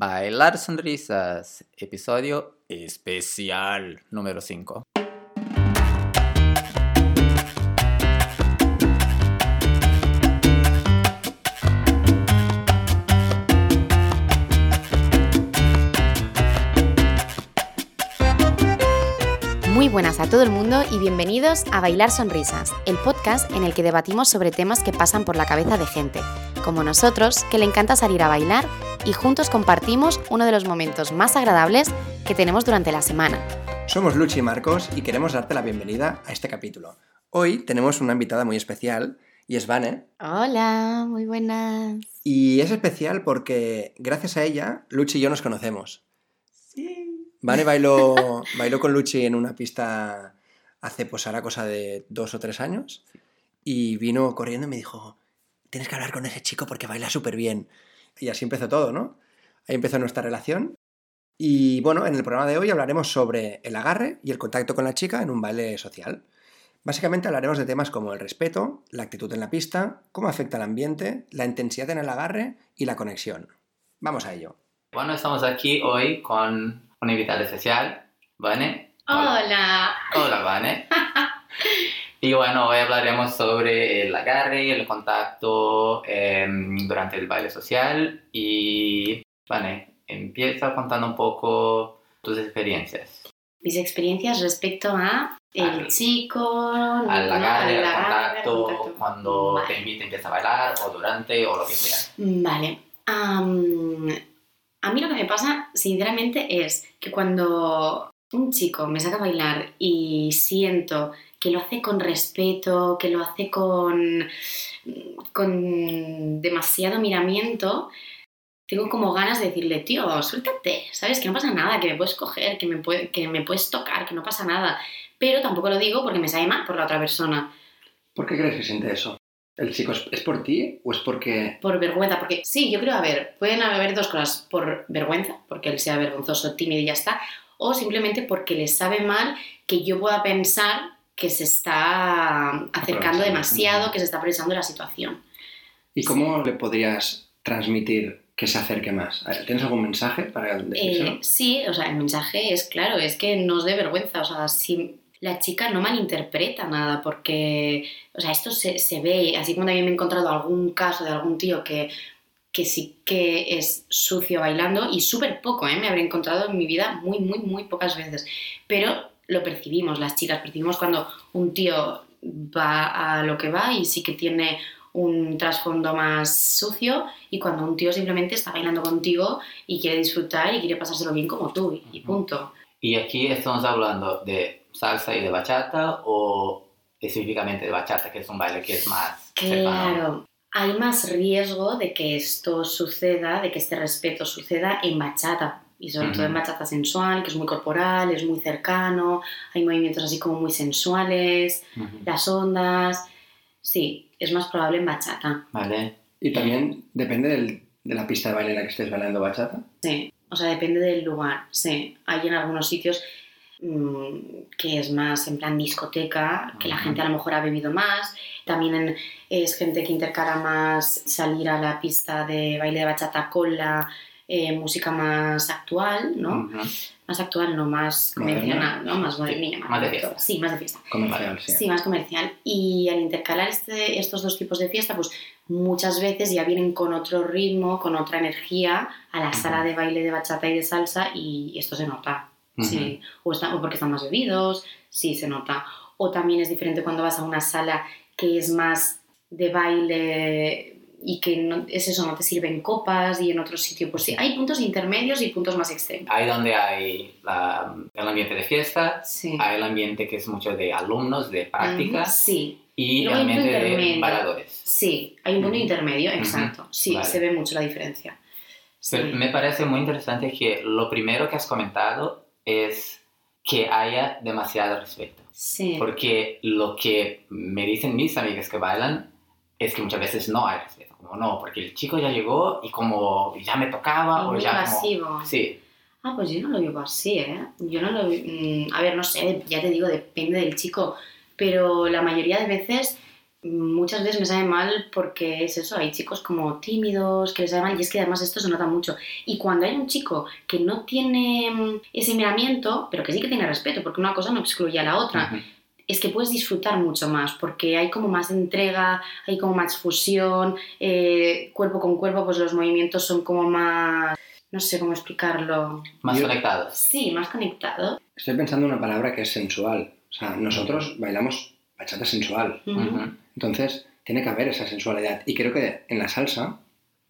Bailar Sonrisas, episodio especial número 5. Muy buenas a todo el mundo y bienvenidos a Bailar Sonrisas, el podcast en el que debatimos sobre temas que pasan por la cabeza de gente, como nosotros, que le encanta salir a bailar y juntos compartimos uno de los momentos más agradables que tenemos durante la semana. Somos Luchi y Marcos y queremos darte la bienvenida a este capítulo. Hoy tenemos una invitada muy especial y es Vane. Hola, muy buenas. Y es especial porque gracias a ella, Luchi y yo nos conocemos. Sí. Vane bailó, bailó con Luchi en una pista hace pues ahora cosa de dos o tres años y vino corriendo y me dijo, tienes que hablar con ese chico porque baila súper bien. Y así empezó todo, ¿no? Ahí empezó nuestra relación. Y bueno, en el programa de hoy hablaremos sobre el agarre y el contacto con la chica en un baile social. Básicamente hablaremos de temas como el respeto, la actitud en la pista, cómo afecta el ambiente, la intensidad en el agarre y la conexión. Vamos a ello. Bueno, estamos aquí hoy con una invitada especial, Vane. Hola. Hola, Vane. y bueno, hoy hablaremos sobre el agarre, el contacto em, durante el baile social. Y, Vane, empieza contando un poco tus experiencias. Mis experiencias respecto a el Al- chico, Al agarre, al al contacto, contacto. cuando Vale. te invita empieza a bailar, o durante, o lo que sea. Vale. Am, a mí lo que me pasa, sinceramente, es que cuando un chico me saca a bailar y siento que lo hace con respeto, que lo hace con, con demasiado miramiento, tengo como ganas de decirle, tío, suéltate, ¿sabes? Que no pasa nada, que me puedes coger, que me, puede- que me puedes tocar, que no pasa nada. Pero tampoco lo digo porque me sabe mal por la otra persona. ¿Por qué crees que siente eso? ¿El chico es, es por ti o es porque... Por vergüenza, porque sí, yo creo, a ver, pueden haber dos cosas, por vergüenza, porque él sea vergonzoso, tímido y ya está, o simplemente porque le sabe mal que yo pueda pensar que se está acercando demasiado, que se está aprovechando la situación. ¿Y cómo le podrías transmitir que se acerque más? ¿Tienes algún mensaje para decírselo? Eh, sí, o sea, el mensaje es claro, es que no os dé vergüenza, o sea, si la chica no malinterpreta nada, porque, o sea, esto se, se ve, así como también me he encontrado algún caso de algún tío que, que sí que es sucio bailando, y súper poco, ¿eh? me habré encontrado en mi vida muy, muy, muy pocas veces, pero lo percibimos, las chicas, percibimos cuando un tío va a lo que va y sí que tiene un trasfondo más sucio y cuando un tío simplemente está bailando contigo y quiere disfrutar y quiere pasárselo bien como tú y- punto. Y aquí estamos hablando de salsa y de bachata o específicamente de bachata, que es un baile que es más cercano. Hay más riesgo de que esto suceda, de que este respeto suceda en bachata. Y sobre todo en bachata sensual, que es muy corporal, es muy cercano, hay movimientos así como muy sensuales, las ondas. Sí, es más probable en bachata. Vale. Y también depende del- de la pista de baile en la que estés bailando bachata. Sí, o sea, depende del lugar. Sí, hay en algunos sitios que es más en plan discoteca, que la gente a lo mejor ha bebido más. También es gente que intercala más salir a la pista de baile de bachata con la eh, música más actual, ¿no? Más actual, no más convencional, ¿no? Más moderna. más de fiesta. Sí, más de fiesta. Comercial, sí. Sí, más comercial. Y al intercalar este- estos dos tipos de fiesta, pues muchas veces ya vienen con otro ritmo, con otra energía a la sala de baile de bachata y de salsa y esto se nota. Sí. O, está- o porque están más bebidos, sí se nota. O también es diferente cuando vas a una sala que es más de baile y que no, es eso, no te sirven copas y en otro sitio, pues sí, hay puntos intermedios y puntos más extremos. Ahí donde hay la- el ambiente de fiesta, Sí. hay el ambiente que es mucho de alumnos, de práctica, Ujú, Sí, y el hay ambiente de intermedio. bailadores. Sí, hay un punto Ujú. intermedio, Ujú. exacto. Sí, Vale. se ve mucho la diferencia. Sí. Pero me parece muy interesante que lo primero que has comentado es que haya demasiado respeto. Sí. Porque lo que me dicen mis amigas que bailan es que muchas veces no hay respeto. Como no, porque el chico ya llegó y como ya me tocaba Y o muy ya como... evasivo. Sí, Ah, pues yo no lo vivo así, ¿eh? Yo no lo mm, A ver, no sé, ya te digo, depende del chico, pero la mayoría de veces muchas veces me sabe mal porque es eso, hay chicos como tímidos, que les sabe mal, y es que además esto se nota mucho. Y cuando hay un chico que no tiene mm, ese miramiento, pero que sí que tiene respeto, porque una cosa no excluye a la otra, es que puedes disfrutar mucho más, porque hay como más entrega, hay como más fusión, eh, cuerpo con cuerpo, pues los movimientos son como más, no sé cómo explicarlo. Más Yo- conectados. Sí, más conectado. Estoy pensando en una palabra que es sensual. O sea, nosotros bailamos bachata sensual. Entonces, tiene que haber esa sensualidad. Y creo que en la salsa,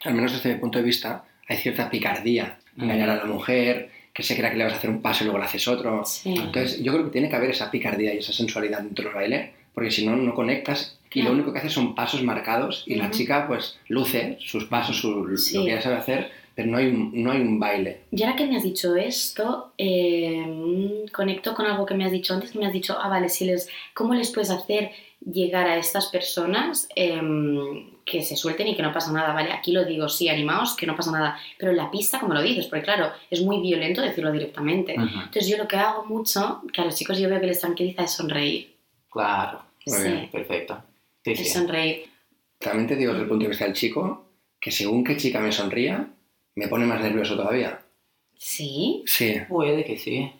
al menos desde mi punto de vista, hay cierta picardía. Engañar a la mujer, que se crea que le vas a hacer un paso y luego le haces otro. Sí. Entonces, yo creo que tiene que haber esa picardía y esa sensualidad dentro del baile, porque si no, no conectas y lo único que haces son pasos marcados y la chica, pues, luce sus pasos, su- Sí. lo que ella sabe hacer, pero no hay un, no hay un baile. Y ahora que me has dicho esto, eh, conecto con algo que me has dicho antes, que me has dicho, ah, vale, si les, ¿cómo les puedes hacer llegar a estas personas em, que se suelten y que no pasa nada? Vale, aquí lo digo, sí, animaos, que no pasa nada, pero en la pista, como lo dices? Porque claro, es muy violento decirlo directamente. Ujú. Entonces yo lo que hago mucho, que a los chicos yo veo que les tranquiliza, es sonreír. Claro. Muy sí, bien. Perfecto. Sí, es sí. sonreír. También te digo desde el punto de vista del chico, que según qué chica me sonría, me pone más nervioso todavía. ¿Sí? Sí. Puede que sí.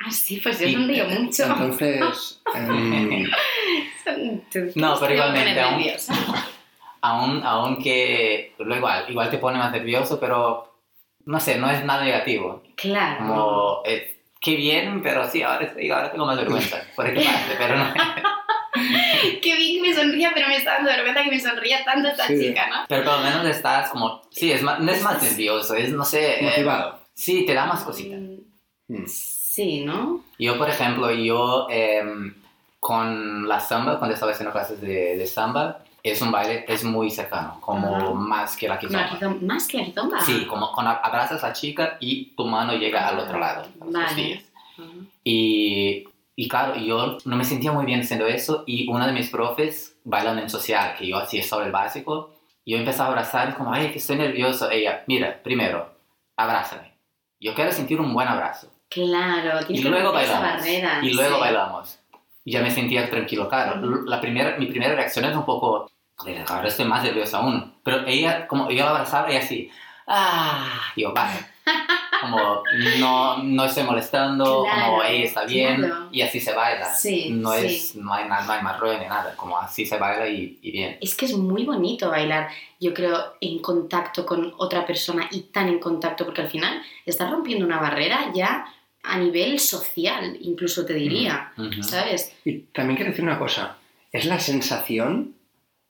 Ah, sí, pues yo sonrío mucho. Entonces, em, No, pero Me igualmente, aún- nerviosa. Aún, aunque lo igual, igual te pone más nervioso, pero no sé, no es nada negativo. Claro. Como, eh, qué bien, pero sí, ahora, ahora tengo más vergüenza. Por parte, pero no. Qué bien que me sonría, pero me está dando vergüenza que me sonría tanto esta Sí. chica, ¿no? Pero por lo menos estás como, sí, es más, no es más nervioso, es, no sé, eh, motivado. sí, te da más cositas. Mm, Mm. Sí, ¿no? Yo, por ejemplo, yo em, con la samba, cuando estaba haciendo clases de, de samba, es un baile, es muy cercano, como Ajá. más que la kizomba. kizom- Más que la kizomba. Sí, como cuando abrazas a la chica y tu mano llega al otro lado, a las Vale. costillas. Ajá. Y, y claro, yo no me sentía muy bien haciendo eso y una de mis profes, bailando en social, que yo hacía sobre el básico, yo empecé a abrazar y como, ay, que estoy nervioso. Ella, mira, primero, abrázame. Yo quiero sentir un buen abrazo. Claro, Y luego bailamos. barrera. Y luego sí. bailamos. Y ya me sentía tranquilo, claro. Ujú. La primera, mi primera reacción es un poco, "Joder, ahora estoy más nerviosa aún. Pero ella, como yo la abrazaba, ella así, ah, yo, vale. Como no, no estoy molestando, Claro, como ella está bien, claro. y así se baila. Sí, no, sí. Es, no, hay, no hay más rollo ni nada, como así se baila y, y bien. Es que es muy bonito bailar, yo creo, en contacto con otra persona y tan en contacto, porque al final estás rompiendo una barrera ya a nivel social, incluso te diría. ¿sabes? Y también quiero decir una cosa, es la sensación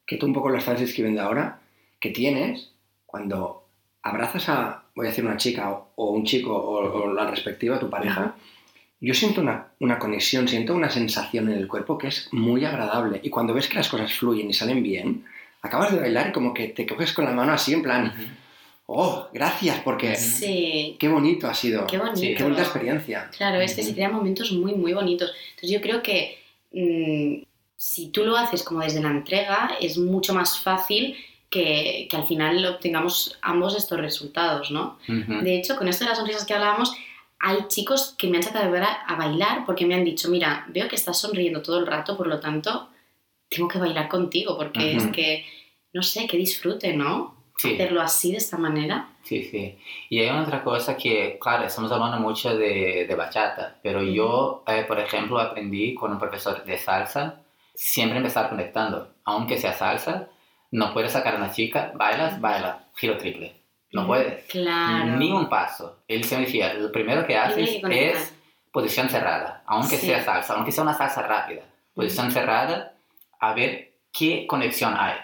que tú un poco lo estás describiendo ahora, que tienes cuando abrazas a, voy a decir, una chica o, o un chico o, o la respectiva, tu pareja, yo siento una, una conexión, siento una sensación en el cuerpo que es muy agradable. Y cuando ves que las cosas fluyen y salen bien, acabas de bailar y como que te coges con la mano así en plan, oh, gracias, porque. Sí, qué bonito ha sido, qué bonito. Sí, qué bonita experiencia. Claro, es que se crean momentos muy, muy bonitos. Entonces yo creo que mm, si tú lo haces como desde la entrega, es mucho más fácil que, que al final obtengamos ambos estos resultados, ¿no? Ujú. De hecho, con esto de las sonrisas que hablábamos, hay chicos que me han sacado a, bailar porque me han dicho, mira, veo que estás sonriendo todo el rato, por lo tanto, tengo que bailar contigo porque Ujú. es que, no sé, que disfrute, ¿no? Sí. Hacerlo así, de esta manera. Sí, sí. Y hay otra cosa que, claro, estamos hablando mucho de, de bachata, pero yo, eh, por ejemplo, aprendí con un profesor de salsa, siempre empezar conectando. Aunque sea salsa, no puedes sacar a una chica, bailas, baila, giro triple. No Ujú. puedes. Claro. Ni un paso. Él se me decía, lo primero que haces que es posición cerrada, aunque Sí. sea salsa, aunque sea una salsa rápida. Posición cerrada, a ver qué conexión hay.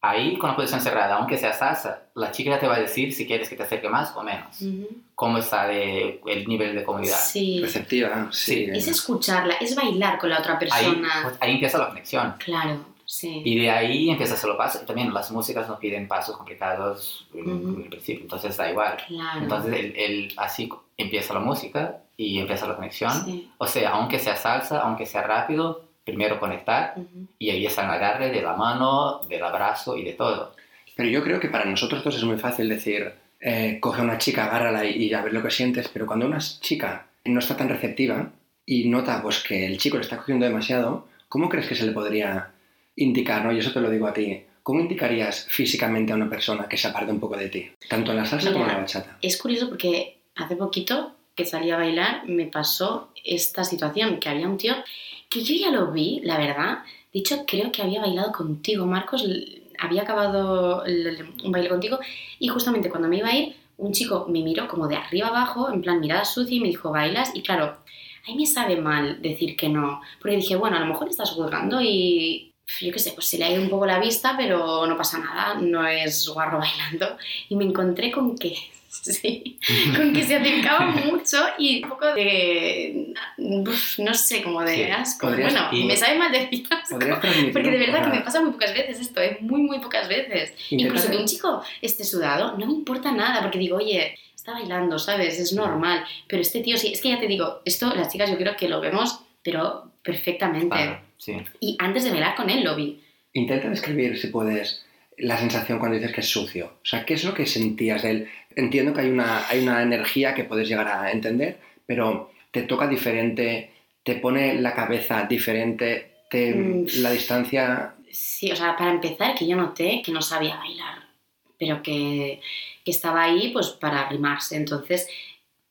Ahí, con la posición cerrada, aunque sea salsa, la chica ya te va a decir si quieres que te acerque más o menos. Cómo está de, el nivel de comodidad. Sí. Receptiva, sí. Sí. Es escucharla, es bailar con la otra Ahí, persona. pues, ahí empieza la conexión. Claro, sí. Y de ahí empieza a hacerlo paso. Y también las músicas no piden pasos complicados en, Ujú. en el principio, entonces da igual. Claro. Entonces, el, el- así empieza la música y empieza la conexión. Sí. O sea, aunque sea salsa, aunque sea rápido, primero conectar Ujú. y ahí está el agarre de la mano, del abrazo y de todo. Pero yo creo que para nosotros dos es muy fácil decir, eh, coge a una chica, agárrala y, y a ver lo que sientes, pero cuando una chica no está tan receptiva y nota pues, que el chico le está cogiendo demasiado, ¿cómo crees que se le podría indicar, ¿no? Y eso te lo digo a ti. ¿Cómo indicarías físicamente a una persona que se aparte un poco de ti? Tanto en la salsa como en la bachata. Es curioso porque hace poquito que salí a bailar me pasó esta situación, que había un tío que yo ya lo vi, la verdad. De hecho, creo que había bailado contigo, Marcos. Había acabado un baile contigo y justamente cuando me iba a ir, un chico me miró como de arriba abajo, en plan mirada sucia y me dijo, ¿bailas? Y claro, a mí me sabe mal decir que no, porque dije, bueno, a lo mejor estás juzgando y yo qué sé, pues se le ha ido un poco la vista, pero no pasa nada, no es guarro bailando. Y me encontré con que, sí, con que se acercaba mucho y un poco de, no sé, como de asco. Bueno, me sabe mal decir asco, porque de verdad que me pasa muy pocas veces esto, ¿eh? muy, muy pocas veces. Incluso que un chico esté sudado, no me importa nada, porque digo, oye, está bailando, ¿sabes? Es normal. Pero este tío sí, es que ya te digo, esto las chicas yo creo que lo vemos, pero perfectamente. Y antes de bailar con él lo vi. Intenta describir, si puedes, la sensación cuando dices que es sucio. O sea, ¿qué es lo que sentías de él? Entiendo que hay una, hay una energía que puedes llegar a entender, pero te toca diferente, te pone la cabeza diferente, te, mm. la distancia... Sí, o sea, para empezar, que yo noté que no sabía bailar, pero que, que estaba ahí pues para arrimarse. Entonces,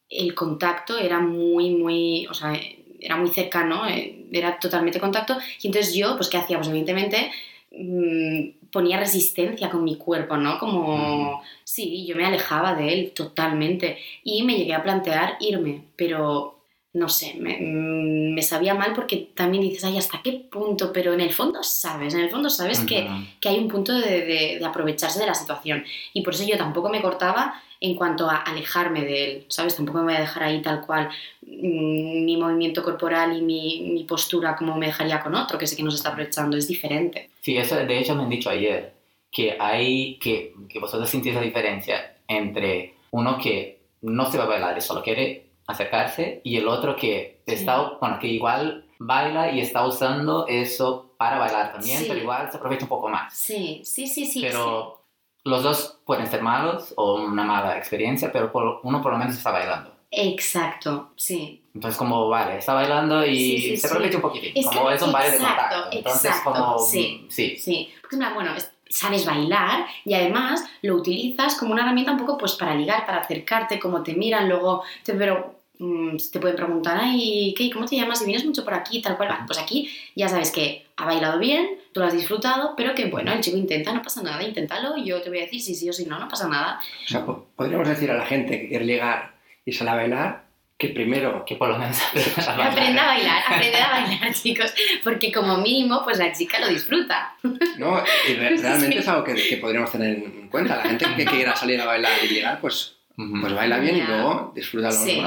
el contacto era muy, muy, o sea, era muy cercano, eh, era totalmente contacto. Y entonces yo, pues, ¿qué hacía? Pues, evidentemente, mm, ponía resistencia con mi cuerpo, ¿no? Como, sí, yo me alejaba de él totalmente. Y me llegué a plantear irme, pero no sé, me, mm, me, sabía mal porque también dices, ay, ¿hasta qué punto? Pero en el fondo sabes, en el fondo sabes que, que, hay un punto de, de, aprovecharse de la situación. Y por eso yo tampoco me cortaba en cuanto a alejarme de él, ¿sabes? Tampoco me voy a dejar ahí tal cual mm, mi movimiento corporal y mi, mi, postura como me dejaría con otro, que sé que nos está aprovechando, es diferente. Sí, eso de hecho me han dicho ayer, que hay, que, que vosotros sentís la diferencia entre uno que no se va a bailar y solo quiere acercarse y el otro que está, bueno, que igual baila y está usando eso para bailar también, pero igual se aprovecha un poco más. Sí, sí, sí, sí. Pero los dos pueden ser malos o una mala experiencia, pero uno por lo menos está bailando. Exacto, sí. Entonces como, vale, está bailando y se aprovecha un poquitín, como es un baile de contacto. Entonces como, sí, sí. sí. Porque bueno, sabes bailar y además lo utilizas como una herramienta un poco pues para ligar, para acercarte, como te miran, luego te, pero, te pueden preguntar, ay, ¿qué, ¿cómo te llamas? Y vienes mucho por aquí, tal cual. Pues aquí ya sabes que ha bailado bien, tú lo has disfrutado, pero que bueno, el chico intenta, no pasa nada, inténtalo y yo te voy a decir si sí o si no, no pasa nada. O sea, podríamos decir a la gente que quiere ligar y sale a bailar que primero, que por lo menos aprenda a bailar, aprenda a bailar, chicos, porque como mínimo, pues la chica lo disfruta. No, y realmente es algo que, que, podríamos tener en cuenta. La gente que quiera salir a bailar y llegar, pues pues baila bien y luego disfruta sí.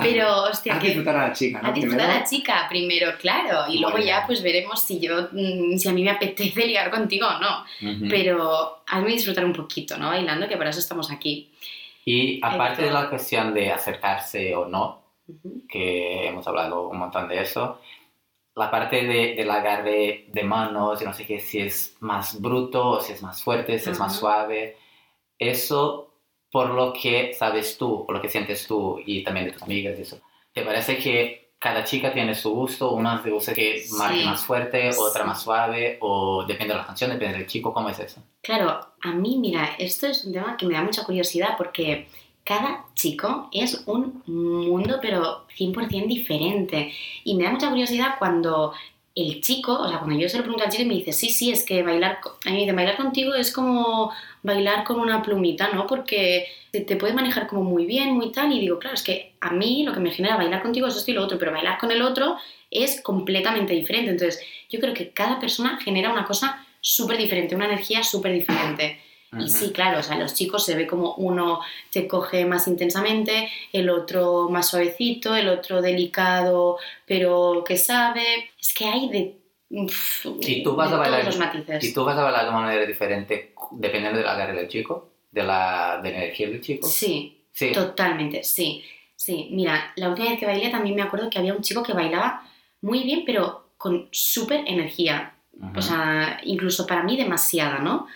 Pero, hostia, que... disfrutar a la chica, ¿no? A disfrutar a la chica primero, claro. Y luego ya pues veremos si yo, mm, si a mí me apetece ligar contigo o no. Pero hazme disfrutar un poquito, ¿no? Bailando, que para eso estamos aquí. Y aparte de la cuestión de acercarse o no, que hemos hablado un montón de eso, la parte de, del agarre de manos, y no sé qué, si es más bruto o si es más fuerte, si es más suave, eso por lo que sabes tú, por lo que sientes tú y también de tus amigas y eso. ¿Te parece que cada chica tiene su gusto? Una se gusta que marque más fuerte, otra más suave, o depende de la canción, depende del chico, ¿cómo es eso? Claro, a mí, mira, esto es un tema que me da mucha curiosidad porque cada chico es un mundo, pero 100% diferente. Y me da mucha curiosidad cuando el chico, o sea, cuando yo se lo pregunto al chico y me dice, sí, sí, es que bailar, a mí me bailar contigo es como bailar con una plumita, ¿no? Porque te puede manejar como muy bien, muy tal, y digo, claro, es que a mí lo que me genera bailar contigo es esto y lo otro, pero bailar con el otro es completamente diferente. Entonces, yo creo que cada persona genera una cosa súper diferente, una energía súper diferente. Y sí, claro, o sea, los chicos se ve como uno te coge más intensamente, el otro más suavecito, el otro delicado, pero que sabe. Es que hay de, ¿Y tú vas a bailar, todos los matices. ¿Y tú vas a bailar de una manera diferente dependiendo de la agarre del chico? ¿De la, de energía del chico? Sí, sí, totalmente, sí. Sí, mira, la última vez que bailé también me acuerdo que había un chico que bailaba muy bien, pero con súper energía. O sea, incluso para mí demasiada, ¿no?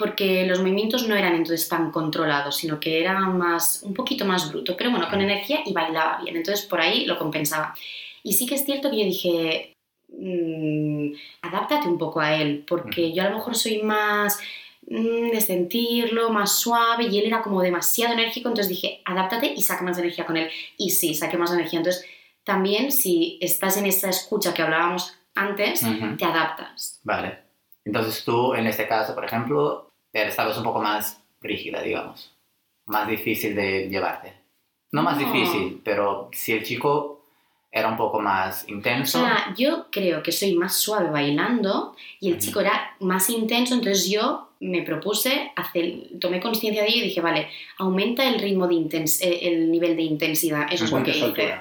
Porque los movimientos no eran entonces tan controlados, sino que era más, un poquito más bruto, pero bueno, con energía y bailaba bien, entonces por ahí lo compensaba. Y sí que es cierto que yo dije, mm, adáptate un poco a él, porque yo a lo mejor soy más mm, de sentirlo, más suave, y él era como demasiado enérgico, entonces dije, adáptate y saca más energía con él. Y sí, saqué más energía. Entonces, también si estás en esa escucha que hablábamos antes, te adaptas. Vale. Entonces tú, en este caso, por ejemplo, estabas un poco más rígida, digamos. Más difícil de llevarte. No más No. difícil, pero si el chico era un poco más O intenso. sea, yo creo que soy más suave bailando y el Ujú. chico era más intenso, entonces yo me propuse, hacer, tomé conciencia de ello y dije, vale, aumenta el ritmo de intens eh, el nivel de intensidad, eso es lo que hice.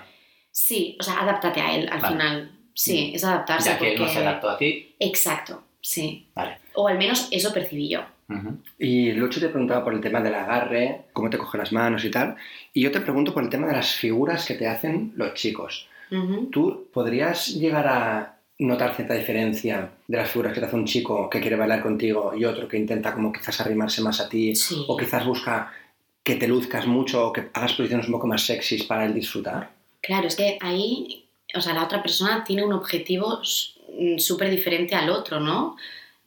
Sí, o sea, adáptate a él al Vale. final. Sí, es adaptarse ya que él no porque... se adaptó a ti. Exacto, sí. Vale. O al menos eso percibí yo. Ujú. Y Lucho te preguntaba por el tema del agarre, cómo te coge las manos y tal. Y yo te pregunto por el tema de las figuras que te hacen los chicos. Ujú. ¿Tú podrías llegar a notar cierta diferencia de las figuras que te hace un chico que quiere bailar contigo y otro que intenta como quizás arrimarse más a ti Sí. o quizás busca que te luzcas mucho o que hagas posiciones un poco más sexys para él disfrutar? Claro, es que ahí, o sea, la otra persona tiene un objetivo súper diferente al otro, ¿no?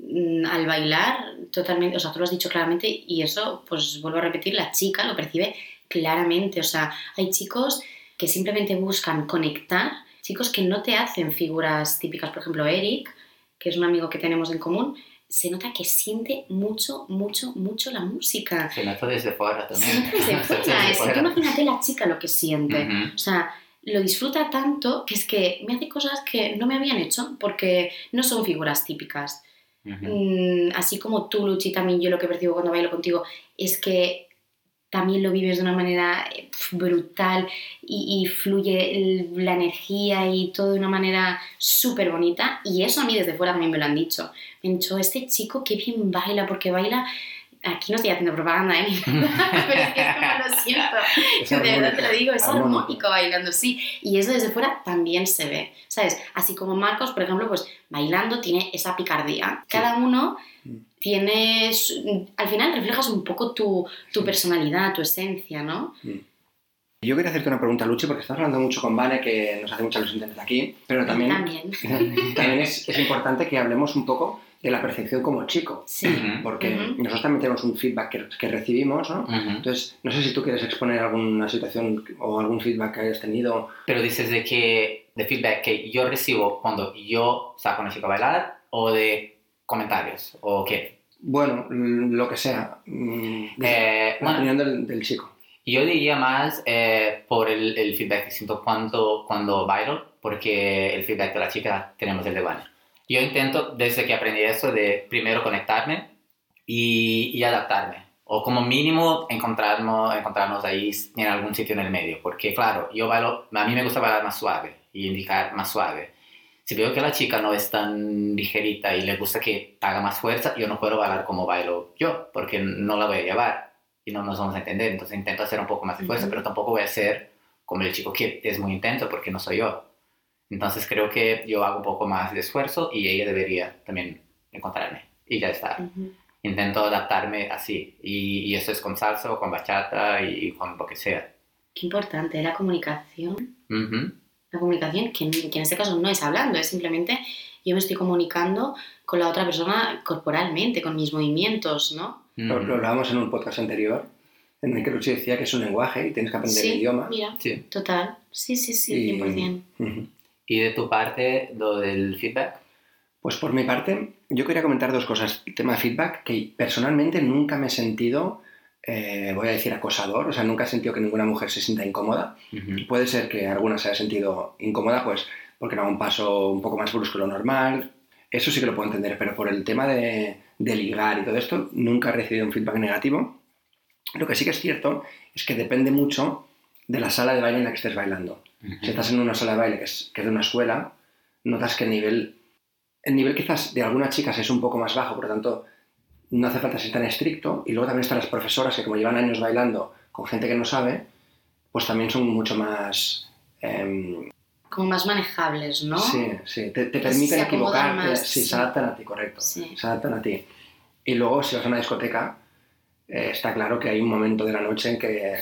Mm, Al bailar, totalmente, o sea, tú lo has dicho claramente y eso, pues vuelvo a repetir, la chica lo percibe claramente, o sea, hay chicos que simplemente buscan conectar, chicos que no te hacen figuras típicas, por ejemplo, Eric, que es un amigo que tenemos en común, se nota que siente mucho, mucho, mucho la música. Se notó desde fuera Se también. nota desde Se fuera, desde es que fuera. tú imagínate la chica lo que siente. Ujú. O sea, lo disfruta tanto que es que me hace cosas que no me habían hecho porque no son figuras típicas. Mm, así como tú, Luchi, también yo lo que percibo cuando bailo contigo es que también lo vives de una manera eh, brutal y, fluye la energía y todo de una manera súper bonita. Y eso a mí desde fuera también me lo han dicho. Me han dicho, este chico qué bien baila, porque baila... Aquí no estoy haciendo propaganda, ¿eh? Pero es que es como lo siento. Es De verdad te lo digo, es armónico. armónico bailando, sí. Y eso desde fuera también se ve, ¿sabes? Así como Marcos, por ejemplo, pues bailando tiene esa picardía. Cada uno Mm. tiene... su- Al final reflejas un poco tu, tu personalidad, tu esencia, ¿no? Yo quería hacerte una pregunta, Luchi, porque estamos hablando mucho con Vane, que nos hace mucha ilusión tenerte aquí, pero también, También. también es, es importante que hablemos un poco de la percepción como chico, Sí. Porque nosotros también tenemos un feedback que, que recibimos, ¿no? Entonces, no sé si tú quieres exponer alguna situación o algún feedback que hayas tenido. Pero dices de que de feedback que yo recibo cuando yo saco a una chica a bailar o de comentarios o qué. Bueno, mm, lo que sea. mm, desde Eh, la bueno, opinión del, del chico. yo diría más eh, por el, el feedback que siento cuando, cuando bailo, porque el feedback de la chica tenemos el de Vane. Yo intento, desde que aprendí eso, de primero conectarme y, y adaptarme. O como mínimo encontrarnos, encontrarnos ahí en algún sitio en el medio. Porque claro, yo bailo, a mí me gusta bailar más suave y indicar más suave. Si veo que la chica no es tan ligerita y le gusta que haga más fuerza, yo no puedo bailar como bailo yo, porque no la voy a llevar y no nos vamos a entender. Entonces intento hacer un poco más de fuerza, Ujú. pero tampoco voy a ser como el chico que es muy intenso porque no soy yo. Entonces creo que yo hago un poco más de esfuerzo y ella debería también encontrarme. Y ya está. Ujú. Intento adaptarme así. Y, y eso es con salsa o con bachata y con lo que sea. Qué importante, la comunicación. Ujú. La comunicación, que en, que en este caso no es hablando, es simplemente yo me estoy comunicando con la otra persona corporalmente, con mis movimientos, ¿no? Lo, lo hablábamos en un podcast anterior, en el que Luchi decía que es un lenguaje y tienes que aprender el Sí, idioma. mira, Sí. total. Sí, sí, sí, Y- 100%. Ujú. ¿Y de tu parte, lo del feedback? Pues por mi parte, yo quería comentar dos cosas. El tema de feedback, que personalmente nunca me he sentido, eh, voy a decir, acosador, o sea, nunca he sentido que ninguna mujer se sienta incómoda. Puede ser que alguna se haya sentido incómoda, pues porque era un paso un poco más brusco de lo normal. Eso sí que lo puedo entender, pero por el tema de, de ligar y todo esto, nunca he recibido un feedback negativo. Lo que sí que es cierto es que depende mucho de la sala de baile en la que estés bailando. Si estás en una sala de baile que es, que es de una escuela, notas que el nivel, el nivel quizás de algunas chicas es un poco más bajo, por lo tanto no hace falta ser tan estricto. Y luego también están las profesoras que como llevan años bailando con gente que no sabe, pues también son mucho más... em, Como más manejables, ¿no? Sí, sí, te, te permiten se equivocarte, más, sí, sí. se adaptan a ti, correcto, Sí. se adaptan a ti. Y luego si vas a una discoteca, eh, está claro que hay un momento de la noche en que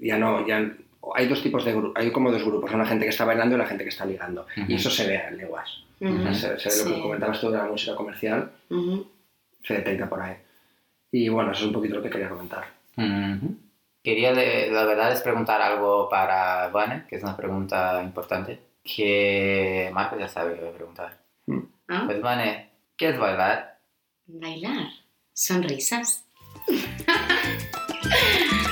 ya no, ya hay dos tipos de grupos, hay como dos grupos, una gente que está bailando y la gente que está ligando. Y eso se ve en leguas. Ujú. Se, se ve lo que comentabas tú de la música comercial, Ujú. se detecta por ahí. Y bueno, eso es un poquito lo que quería comentar. Quería, de- la verdad, es preguntar algo para Vane, que es una pregunta importante, que Marco ya sabe que voy a preguntar. ¿Ah? Pues Vane, ¿qué es bailar? Bailar. Sonrisas.